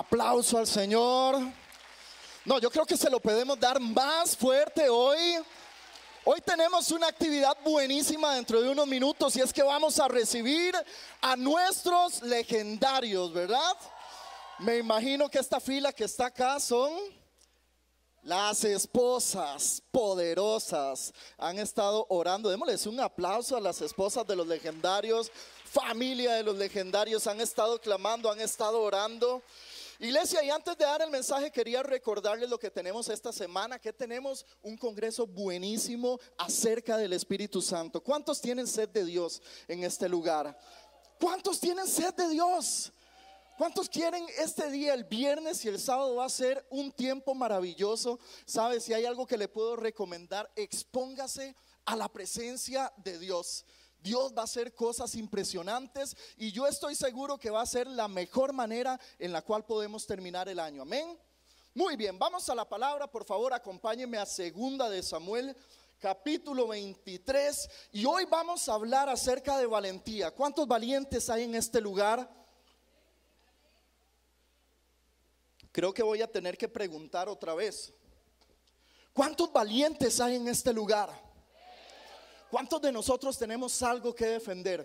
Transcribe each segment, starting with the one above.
Aplauso al Señor. No, yo creo que se lo podemos dar más fuerte hoy. Hoy tenemos una actividad buenísima dentro de unos minutos y es que vamos a recibir a nuestros legendarios, ¿verdad? Me imagino que esta fila que está acá son las esposas poderosas. Han estado orando. Démosles un aplauso a las esposas de los legendarios, familia de los legendarios. Han estado clamando, han estado orando. Iglesia, y antes de dar el mensaje quería recordarles lo que tenemos esta semana, que tenemos un congreso buenísimo acerca del Espíritu Santo. ¿Cuántos tienen sed de Dios en este lugar? ¿Cuántos tienen sed de Dios? ¿Cuántos quieren este día, el viernes y el sábado va a ser un tiempo maravilloso? ¿Sabe? Si hay algo que le puedo recomendar, expóngase a la presencia de Dios. Dios va a hacer cosas impresionantes y yo estoy seguro que va a ser la mejor manera en la cual podemos terminar el año. Amén. Muy bien, vamos a la palabra, por favor, acompáñenme a segunda de Samuel capítulo 23 y hoy vamos a hablar acerca de valentía. ¿Cuántos valientes hay en este lugar? Creo que voy a tener que preguntar otra vez. ¿Cuántos valientes hay en este lugar? ¿Cuántos de nosotros tenemos algo que defender?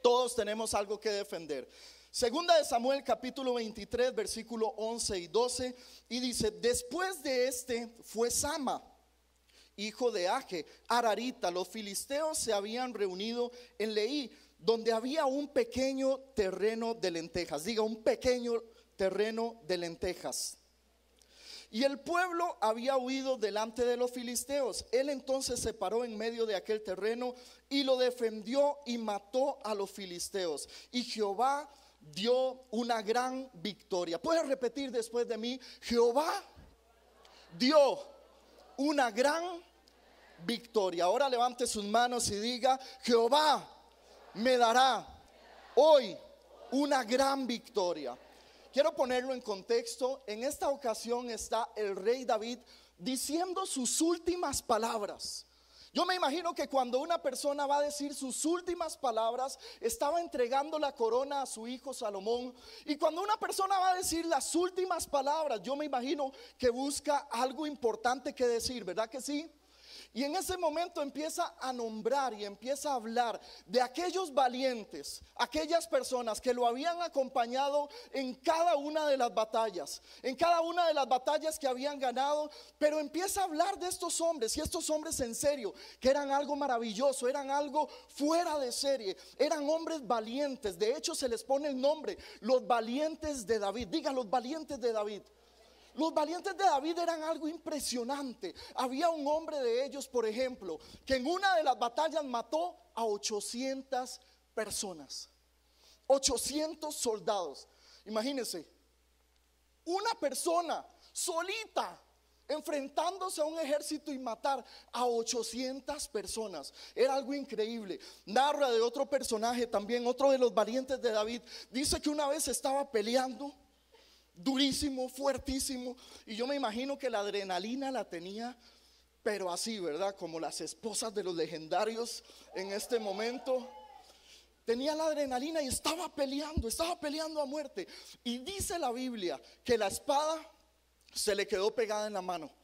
Todos tenemos algo que defender. Segunda de Samuel capítulo 23 versículo 11 y 12 y dice, después de este fue Sama, hijo de Aje, Ararita, los filisteos se habían reunido en Leí, donde había un pequeño terreno de lentejas, diga un pequeño terreno de lentejas. Y el pueblo había huido delante de los filisteos. Él entonces se paró en medio de aquel terreno y lo defendió y mató a los filisteos. Y Jehová dio una gran victoria. ¿Puedes repetir después de mí? Jehová dio una gran victoria. Ahora levante sus manos y diga, Jehová me dará hoy una gran victoria. Quiero ponerlo en contexto. En esta ocasión está el rey David diciendo sus últimas palabras. Yo me imagino que cuando una persona va a decir sus últimas palabras, estaba entregando la corona a su hijo Salomón. Y cuando una persona va a decir las últimas palabras, yo me imagino que busca algo importante que decir, ¿verdad que sí? Y en ese momento empieza a nombrar y empieza a hablar de aquellos valientes, aquellas personas que lo habían acompañado en cada una de las batallas, en cada una de las batallas que habían ganado, pero empieza a hablar de estos hombres y estos hombres en serio, que eran algo maravilloso, eran algo fuera de serie, eran hombres valientes, de hecho se les pone el nombre, los valientes de David, diga los valientes de David. Los valientes de David eran algo impresionante. Había un hombre de ellos, por ejemplo, que en una de las batallas mató a 800 personas. 800 soldados. Imagínense, una persona solita enfrentándose a un ejército y matar a 800 personas. Era algo increíble. Narra de otro personaje también, otro de los valientes de David. Dice que una vez estaba peleando durísimo, fuertísimo. Y yo me imagino que la adrenalina la tenía, pero así, ¿verdad? Como las esposas de los legendarios en este momento. Tenía la adrenalina y estaba peleando, estaba peleando a muerte. Y dice la Biblia que la espada se le quedó pegada en la mano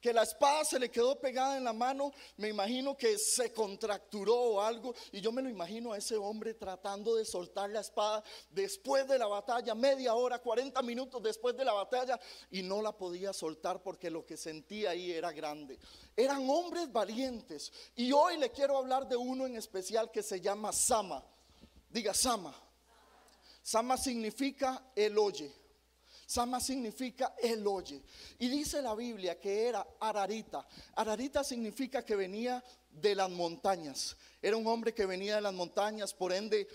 que la espada se le quedó pegada en la mano, me imagino que se contracturó o algo, y yo me lo imagino a ese hombre tratando de soltar la espada después de la batalla, media hora, 40 minutos después de la batalla, y no la podía soltar porque lo que sentía ahí era grande. Eran hombres valientes, y hoy le quiero hablar de uno en especial que se llama Sama. Diga Sama. Sama significa el oye. Sama significa el oye. Y dice la Biblia que era Ararita. Ararita significa que venía de las montañas. Era un hombre que venía de las montañas, por ende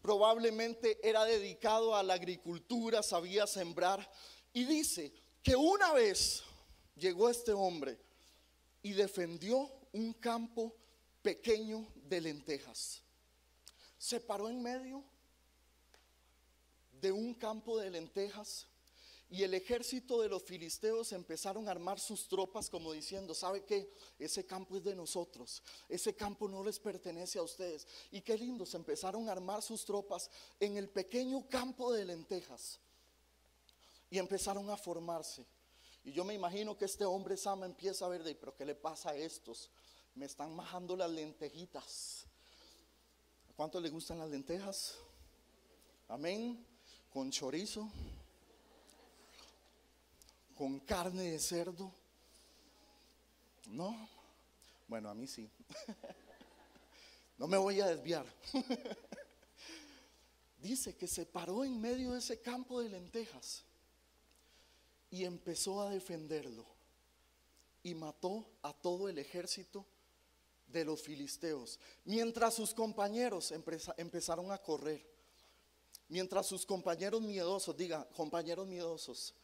probablemente era dedicado a la agricultura, sabía sembrar. Y dice que una vez llegó este hombre y defendió un campo pequeño de lentejas. Se paró en medio de un campo de lentejas y el ejército de los filisteos empezaron a armar sus tropas como diciendo, ¿sabe qué? Ese campo es de nosotros, ese campo no les pertenece a ustedes. Y qué lindo, se empezaron a armar sus tropas en el pequeño campo de lentejas. y empezaron a formarse. Y yo me imagino que este hombre Sama empieza a ver de, pero ¿qué le pasa a estos? Me están majando las lentejitas. ¿A cuánto le gustan las lentejas? Amén. Con chorizo, con carne de cerdo. No, bueno, a mí sí. No me voy a desviar. Dice que se paró en medio de ese campo de lentejas y empezó a defenderlo. Y mató a todo el ejército de los filisteos. Mientras sus compañeros empezaron a correr. Mientras sus compañeros miedosos, diga, compañeros miedosos,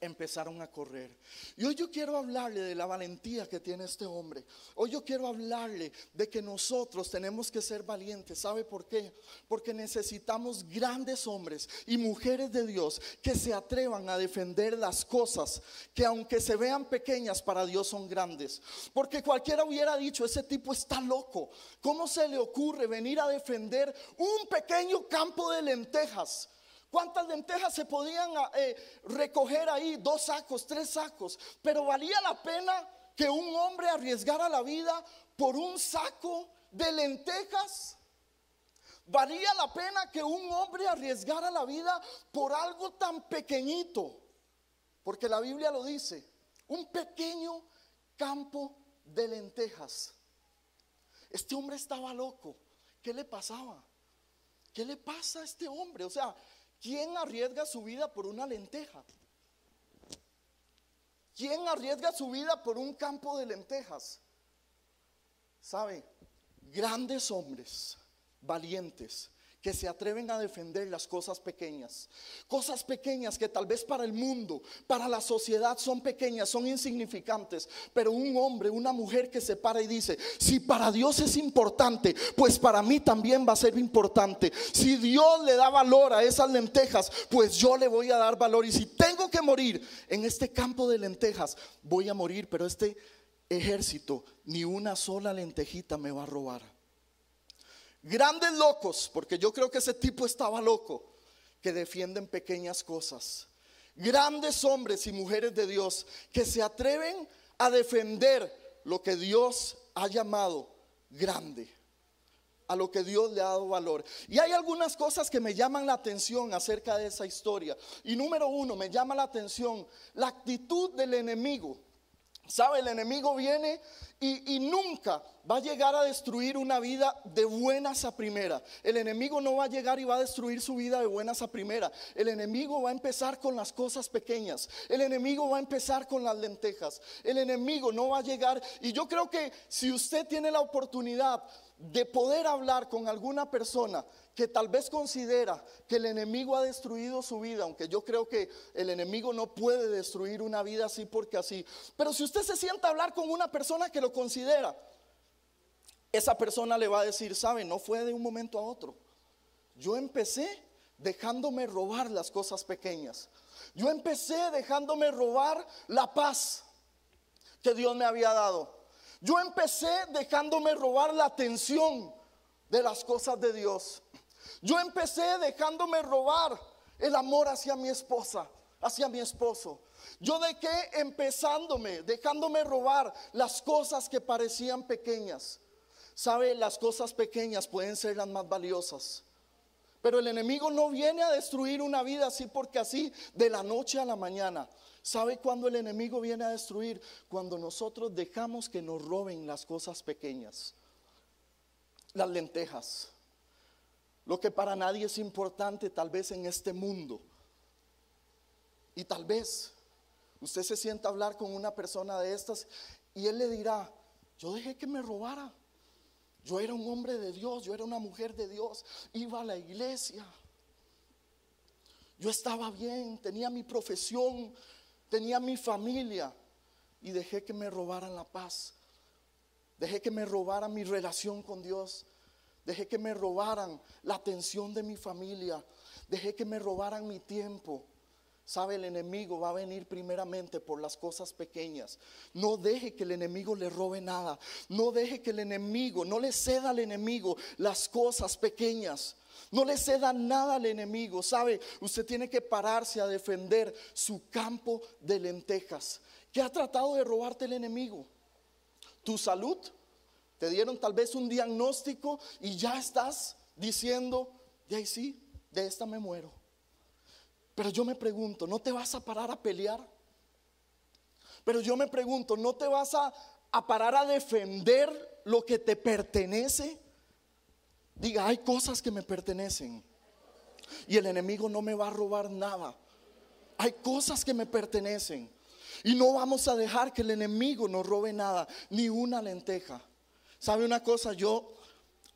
empezaron a correr. Y hoy yo quiero hablarle de la valentía que tiene este hombre. Hoy yo quiero hablarle de que nosotros tenemos que ser valientes. ¿Sabe por qué? Porque necesitamos grandes hombres y mujeres de Dios que se atrevan a defender las cosas que aunque se vean pequeñas para Dios son grandes. Porque cualquiera hubiera dicho, ese tipo está loco. ¿Cómo se le ocurre venir a defender un pequeño campo de lentejas? ¿Cuántas lentejas se podían ah, eh, recoger ahí? Dos sacos, tres sacos. Pero valía la pena que un hombre arriesgara la vida por un saco de lentejas. Valía la pena que un hombre arriesgara la vida por algo tan pequeñito. Porque la Biblia lo dice. Un pequeño campo de lentejas. Este hombre estaba loco. ¿Qué le pasaba? ¿Qué le pasa a este hombre? O sea, ¿Quién arriesga su vida por una lenteja? ¿Quién arriesga su vida por un campo de lentejas? ¿Sabe? Grandes hombres, valientes, que se atreven a defender las cosas pequeñas. Cosas pequeñas que tal vez para el mundo, para la sociedad son pequeñas, son insignificantes. Pero un hombre, una mujer que se para y dice, si para Dios es importante, pues para mí también va a ser importante. Si Dios le da valor a esas lentejas, pues yo le voy a dar valor. Y si tengo que morir en este campo de lentejas, voy a morir. Pero este ejército, ni una sola lentejita me va a robar. Grandes locos, porque yo creo que ese tipo estaba loco, que defienden pequeñas cosas. Grandes hombres y mujeres de Dios que se atreven a defender lo que Dios ha llamado grande, a lo que Dios le ha dado valor. Y hay algunas cosas que me llaman la atención acerca de esa historia. Y número uno, me llama la atención la actitud del enemigo. ¿Sabe? El enemigo viene y, nunca va a llegar a destruir una vida de buenas a primera. El enemigo no va a llegar y va a destruir su vida de buenas a primera. El enemigo va a empezar con las cosas pequeñas. El enemigo va a empezar con las lentejas. El enemigo no va a llegar. Y yo creo que si usted tiene la oportunidad de poder hablar con alguna persona que tal vez considera que el enemigo ha destruido su vida, aunque yo creo que el enemigo no puede destruir una vida así porque así, pero si usted se sienta a hablar con una persona que lo considera, esa persona le va a decir, sabe, no fue de un momento a otro. Yo empecé dejándome robar las cosas pequeñas. Yo empecé dejándome robar la paz que Dios me había dado. Yo empecé dejándome robar la atención de las cosas de Dios. Yo empecé dejándome robar el amor hacia mi esposa, hacia mi esposo. Yo dejé empezándome, dejándome robar las cosas que parecían pequeñas. Sabe, las cosas pequeñas pueden ser las más valiosas. Pero el enemigo no viene a destruir una vida así porque así de la noche a la mañana. ¿Sabe cuándo el enemigo viene a destruir? Cuando nosotros dejamos que nos roben las cosas pequeñas, las lentejas, lo que para nadie es importante tal vez en este mundo. Y tal vez usted se sienta a hablar con una persona de estas y él le dirá, yo dejé que me robara. Yo era un hombre de Dios, yo era una mujer de Dios, iba a la iglesia. Yo estaba bien, tenía mi profesión, tenía mi familia y dejé que me robaran la paz. Dejé que me robaran mi relación con Dios. Dejé que me robaran la atención de mi familia. Dejé que me robaran mi tiempo. Sabe, el enemigo va a venir primeramente por las cosas pequeñas. No deje que el enemigo le robe nada. No deje que el enemigo, no le ceda al enemigo las cosas pequeñas. No le ceda nada al enemigo. Sabe, usted tiene que pararse a defender su campo de lentejas. ¿Qué ha tratado de robarte el enemigo? Tu salud. Te dieron tal vez un diagnóstico y ya estás diciendo, de ahí sí, de esta me muero. Pero yo me pregunto, ¿no te vas a parar a pelear? Pero yo me pregunto, ¿no te vas a, parar a defender lo que te pertenece? Diga, hay cosas que me pertenecen. Y el enemigo no me va a robar nada. Hay cosas que me pertenecen. Y no vamos a dejar que el enemigo nos robe nada, ni una lenteja. ¿Sabe una cosa? Yo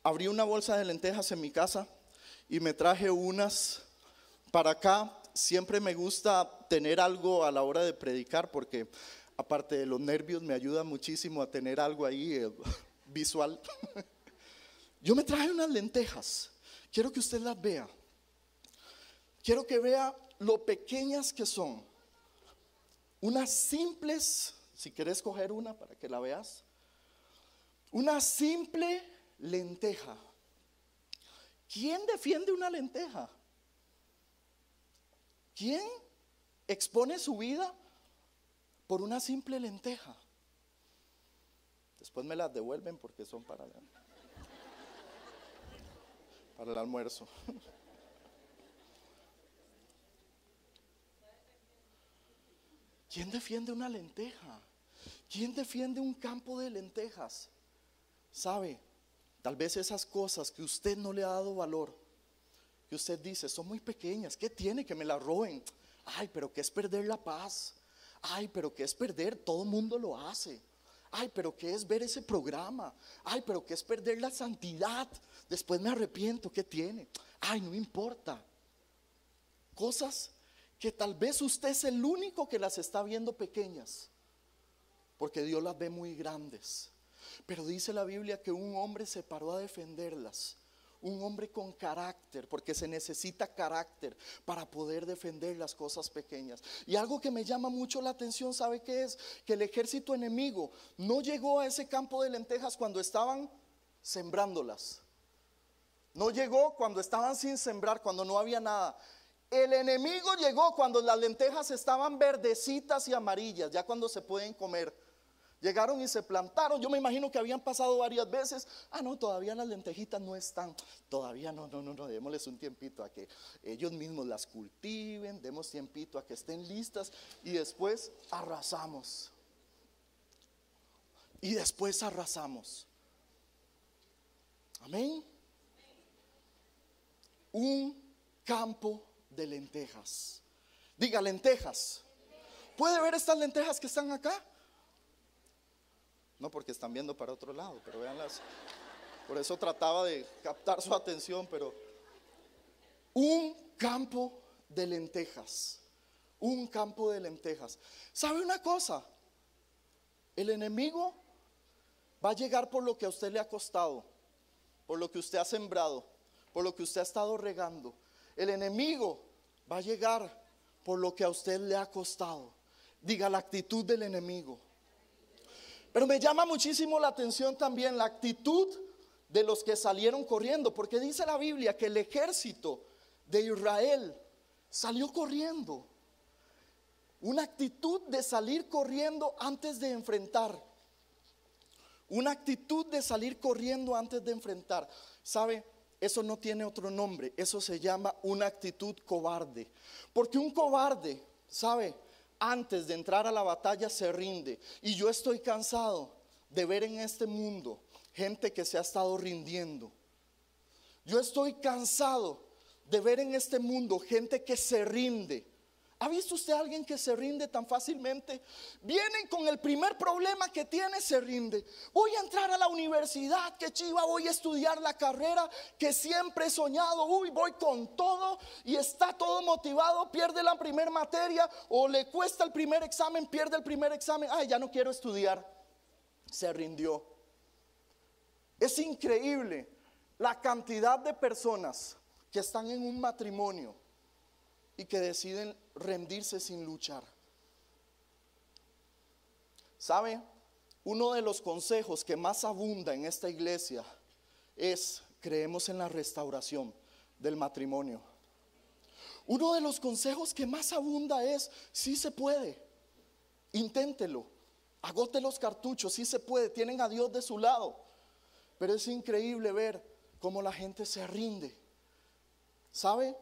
abrí una bolsa de lentejas en mi casa y me traje unas para acá siempre me gusta tener algo a la hora de predicar porque aparte de los nervios me ayuda muchísimo a tener algo ahí eh, visual. Yo me traje unas lentejas. Quiero que usted las vea. Quiero que vea lo pequeñas que son. Unas simples, si quieres coger una para que la veas. Una simple lenteja. ¿Quién defiende una lenteja? ¿Quién expone su vida por una simple lenteja? Después me las devuelven porque son para, para el almuerzo. ¿Quién defiende una lenteja? ¿Quién defiende un campo de lentejas? ¿Sabe? Tal vez esas cosas que usted no le ha dado valor usted dice, son muy pequeñas, ¿qué tiene que me la roben? Ay, pero ¿qué es perder la paz? Ay, pero ¿qué es perder? Todo mundo lo hace. Ay, pero ¿qué es ver ese programa? Ay, pero ¿qué es perder la santidad? Después me arrepiento, ¿qué tiene? Ay, no importa. Cosas que tal vez usted es el único que las está viendo pequeñas, porque Dios las ve muy grandes. Pero dice la Biblia que un hombre se paró a defenderlas un hombre con carácter, porque se necesita carácter para poder defender las cosas pequeñas. Y algo que me llama mucho la atención, ¿sabe qué es? Que el ejército enemigo no llegó a ese campo de lentejas cuando estaban sembrándolas. No llegó cuando estaban sin sembrar, cuando no había nada. El enemigo llegó cuando las lentejas estaban verdecitas y amarillas, ya cuando se pueden comer. Llegaron y se plantaron. Yo me imagino que habían pasado varias veces. Ah, no, todavía las lentejitas no están. Todavía no, no, no, no. Démosles un tiempito a que ellos mismos las cultiven. Demos tiempito a que estén listas. Y después arrasamos. Y después arrasamos. Amén. Un campo de lentejas. Diga lentejas. ¿Puede ver estas lentejas que están acá? No porque están viendo para otro lado, pero veanlas. Por eso trataba de captar su atención, pero un campo de lentejas. Un campo de lentejas. ¿Sabe una cosa? El enemigo va a llegar por lo que a usted le ha costado, por lo que usted ha sembrado, por lo que usted ha estado regando. El enemigo va a llegar por lo que a usted le ha costado. Diga la actitud del enemigo. Pero me llama muchísimo la atención también la actitud de los que salieron corriendo, porque dice la Biblia que el ejército de Israel salió corriendo. Una actitud de salir corriendo antes de enfrentar. Una actitud de salir corriendo antes de enfrentar. ¿Sabe? Eso no tiene otro nombre. Eso se llama una actitud cobarde. Porque un cobarde, ¿sabe? Antes de entrar a la batalla se rinde. Y yo estoy cansado de ver en este mundo gente que se ha estado rindiendo. Yo estoy cansado de ver en este mundo gente que se rinde ¿Ha visto usted a alguien que se rinde tan fácilmente? Vienen con el primer problema que tiene, se rinde. Voy a entrar a la universidad, que chiva, voy a estudiar la carrera que siempre he soñado. Uy, voy con todo y está todo motivado, pierde la primera materia o le cuesta el primer examen, pierde el primer examen. Ay, ya no quiero estudiar. Se rindió. Es increíble la cantidad de personas que están en un matrimonio y que deciden rendirse sin luchar. ¿Sabe? Uno de los consejos que más abunda en esta iglesia es creemos en la restauración del matrimonio. Uno de los consejos que más abunda es, si se puede, inténtelo, agote los cartuchos, si se puede, tienen a Dios de su lado. Pero es increíble ver cómo la gente se rinde. ¿Sabe?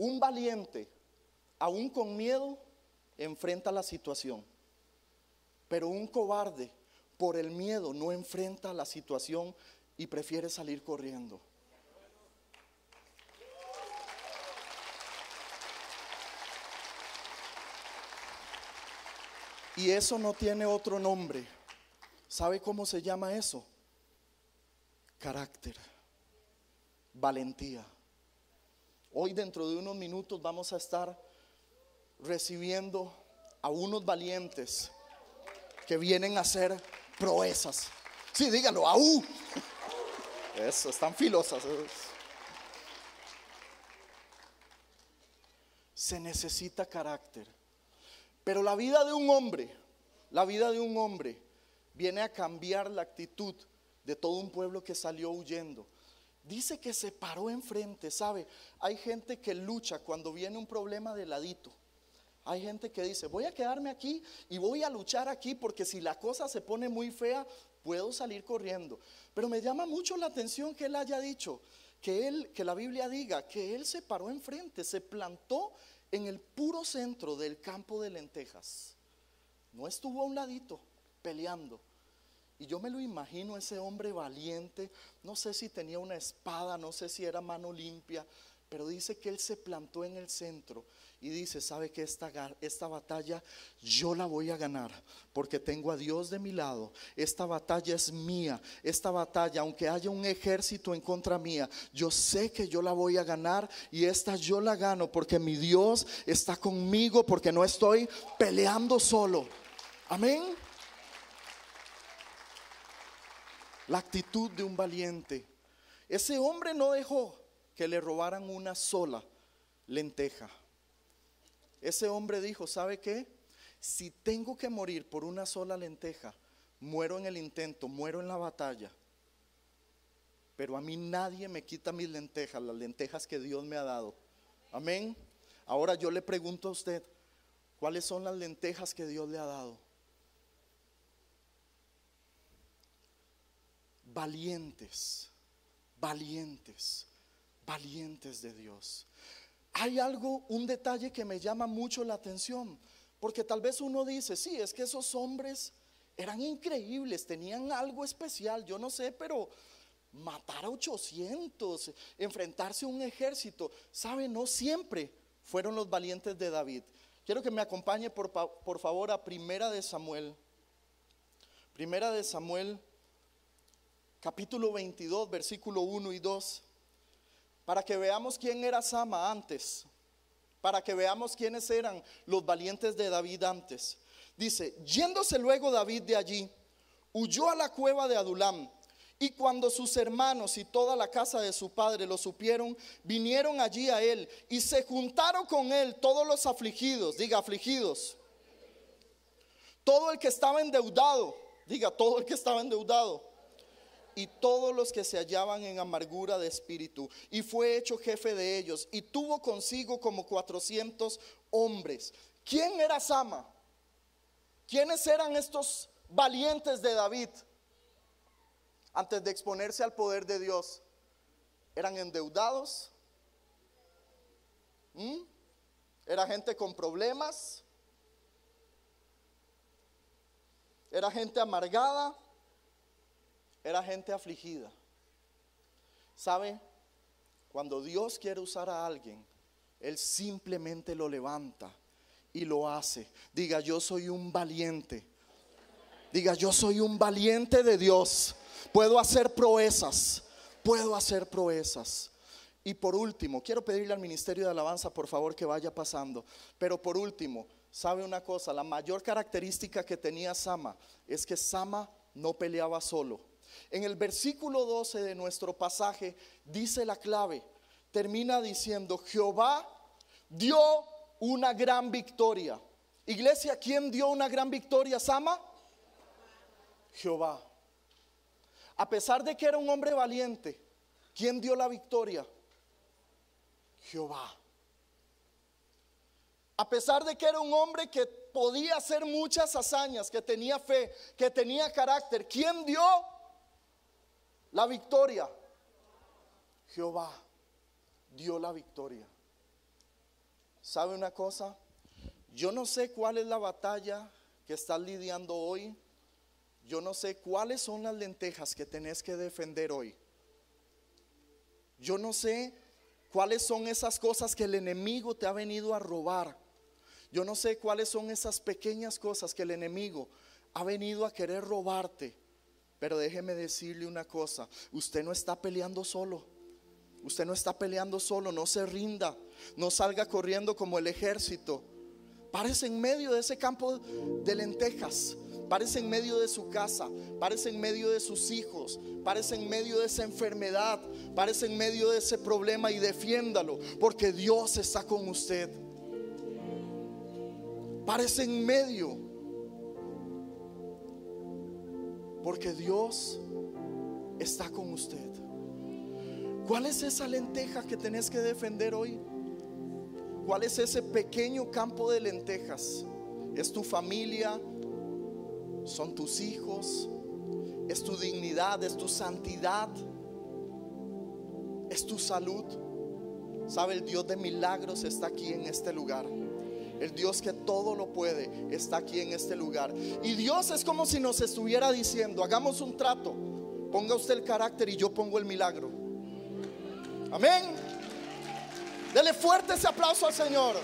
Un valiente, aún con miedo, enfrenta la situación. Pero un cobarde, por el miedo, no enfrenta la situación y prefiere salir corriendo. Y eso no tiene otro nombre. ¿Sabe cómo se llama eso? Carácter, valentía. Hoy dentro de unos minutos vamos a estar recibiendo a unos valientes que vienen a hacer proezas. Sí, dígalo, aú. Eso, están filosas. Se necesita carácter. Pero la vida de un hombre, la vida de un hombre viene a cambiar la actitud de todo un pueblo que salió huyendo. Dice que se paró enfrente, ¿sabe? Hay gente que lucha cuando viene un problema de ladito. Hay gente que dice, voy a quedarme aquí y voy a luchar aquí porque si la cosa se pone muy fea, puedo salir corriendo. Pero me llama mucho la atención que él haya dicho, que él, que la Biblia diga, que él se paró enfrente, se plantó en el puro centro del campo de lentejas. No estuvo a un ladito peleando. Y yo me lo imagino ese hombre valiente, no sé si tenía una espada, no sé si era mano limpia, pero dice que él se plantó en el centro y dice, ¿sabe que esta, esta batalla yo la voy a ganar? Porque tengo a Dios de mi lado. Esta batalla es mía. Esta batalla, aunque haya un ejército en contra mía, yo sé que yo la voy a ganar y esta yo la gano porque mi Dios está conmigo, porque no estoy peleando solo. Amén. La actitud de un valiente. Ese hombre no dejó que le robaran una sola lenteja. Ese hombre dijo, ¿sabe qué? Si tengo que morir por una sola lenteja, muero en el intento, muero en la batalla. Pero a mí nadie me quita mis lentejas, las lentejas que Dios me ha dado. Amén. Ahora yo le pregunto a usted, ¿cuáles son las lentejas que Dios le ha dado? Valientes, valientes, valientes de Dios. Hay algo, un detalle que me llama mucho la atención, porque tal vez uno dice, sí, es que esos hombres eran increíbles, tenían algo especial, yo no sé, pero matar a 800, enfrentarse a un ejército, ¿sabe? No siempre fueron los valientes de David. Quiero que me acompañe por, por favor a Primera de Samuel. Primera de Samuel capítulo 22, versículo 1 y 2, para que veamos quién era Sama antes, para que veamos quiénes eran los valientes de David antes. Dice, yéndose luego David de allí, huyó a la cueva de Adulam. Y cuando sus hermanos y toda la casa de su padre lo supieron, vinieron allí a él y se juntaron con él todos los afligidos, diga afligidos, todo el que estaba endeudado, diga todo el que estaba endeudado, y todos los que se hallaban en amargura de espíritu, y fue hecho jefe de ellos, y tuvo consigo como cuatrocientos hombres. ¿Quién era Sama? ¿Quiénes eran estos valientes de David antes de exponerse al poder de Dios? ¿Eran endeudados? ¿Mm? ¿Era gente con problemas? ¿Era gente amargada? Era gente afligida. ¿Sabe? Cuando Dios quiere usar a alguien, Él simplemente lo levanta y lo hace. Diga, yo soy un valiente. Diga, yo soy un valiente de Dios. Puedo hacer proezas. Puedo hacer proezas. Y por último, quiero pedirle al Ministerio de Alabanza, por favor, que vaya pasando. Pero por último, ¿sabe una cosa? La mayor característica que tenía Sama es que Sama no peleaba solo. En el versículo 12 de nuestro pasaje dice la clave, termina diciendo, Jehová dio una gran victoria. Iglesia, ¿quién dio una gran victoria, Sama? Jehová. A pesar de que era un hombre valiente, ¿quién dio la victoria? Jehová. A pesar de que era un hombre que podía hacer muchas hazañas, que tenía fe, que tenía carácter, ¿quién dio la victoria? Jehová dio la victoria. ¿Sabe una cosa? Yo no sé cuál es la batalla que estás lidiando hoy. Yo no sé cuáles son las lentejas que tenés que defender hoy. Yo no sé cuáles son esas cosas que el enemigo te ha venido a robar. Yo no sé cuáles son esas pequeñas cosas que el enemigo ha venido a querer robarte. Pero déjeme decirle una cosa, usted no está peleando solo. Usted no está peleando solo, no se rinda, no salga corriendo como el ejército. Parece en medio de ese campo de lentejas, parece en medio de su casa, parece en medio de sus hijos, parece en medio de esa enfermedad, parece en medio de ese problema y defiéndalo, porque Dios está con usted. Parece en medio, porque Dios está con usted. ¿Cuál es esa lenteja que tenés que defender hoy? ¿Cuál es ese pequeño campo de lentejas? ¿Es tu familia? ¿Son tus hijos? ¿Es tu dignidad? ¿Es tu santidad? ¿Es tu salud? ¿Sabe? El Dios de milagros está aquí en este lugar. El Dios que todo lo puede está aquí en este lugar. Y Dios es como si nos estuviera diciendo, hagamos un trato. Ponga usted el carácter y yo pongo el milagro. Amén. Dele fuerte ese aplauso al Señor.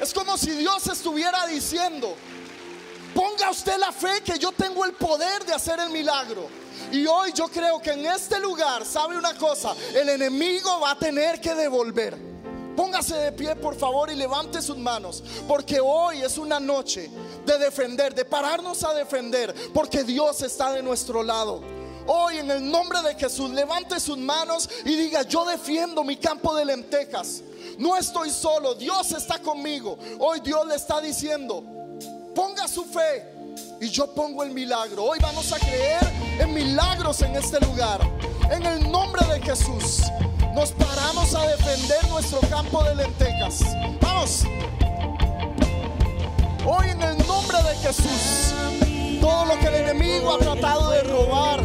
Es como si Dios estuviera diciendo, ponga usted la fe que yo tengo el poder de hacer el milagro. Y hoy yo creo que en este lugar, ¿sabe una cosa? El enemigo va a tener que devolver. Póngase de pie, por favor, y levante sus manos. Porque hoy es una noche de defender, de pararnos a defender. Porque Dios está de nuestro lado. Hoy en el nombre de Jesús, levante sus manos y diga, yo defiendo mi campo de lentejas. No estoy solo, Dios está conmigo. Hoy Dios le está diciendo, ponga su fe y yo pongo el milagro. Hoy vamos a creer en milagros en este lugar. En el nombre de Jesús, nos paramos a defender nuestro campo de lentejas. Vamos. Hoy en el nombre de Jesús, todo lo que el enemigo ha tratado de robar,